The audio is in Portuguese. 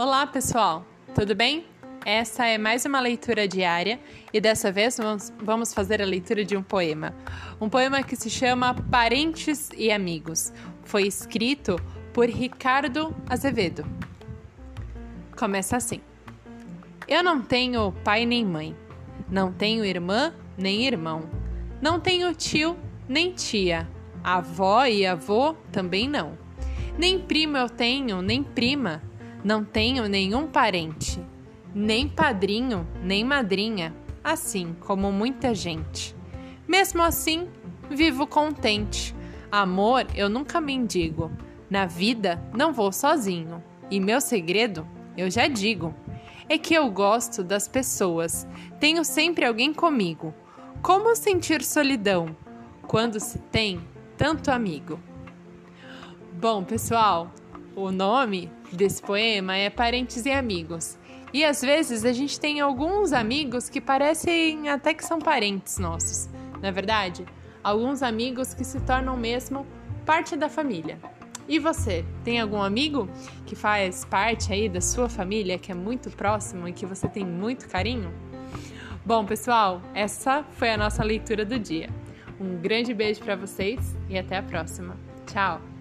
Olá, pessoal! Tudo bem? Essa é mais uma leitura diária e dessa vez vamos fazer a leitura de um poema. Um poema que se chama Parentes e Amigos. Foi escrito por Ricardo Azevedo. Começa assim: Eu não tenho pai nem mãe, não tenho irmã nem irmão, não tenho tio nem tia, avó e avô também não. Nem primo eu tenho, nem prima não tenho nenhum parente, nem padrinho, nem madrinha, assim como muita gente. Mesmo assim, vivo contente. Amor eu nunca mendigo. Na vida não vou sozinho. E meu segredo, eu já digo, é que eu gosto das pessoas. Tenho sempre alguém comigo. Como sentir solidão quando se tem tanto amigo? Bom, pessoal, o nome desse poema é Parentes e Amigos. E às vezes a gente tem alguns amigos que parecem até que são parentes nossos, não é verdade? Alguns amigos que se tornam mesmo parte da família. E você, tem algum amigo que faz parte aí da sua família, que é muito próximo e que você tem muito carinho? Bom, pessoal, essa foi a nossa leitura do dia. Um grande beijo para vocês e até a próxima. Tchau!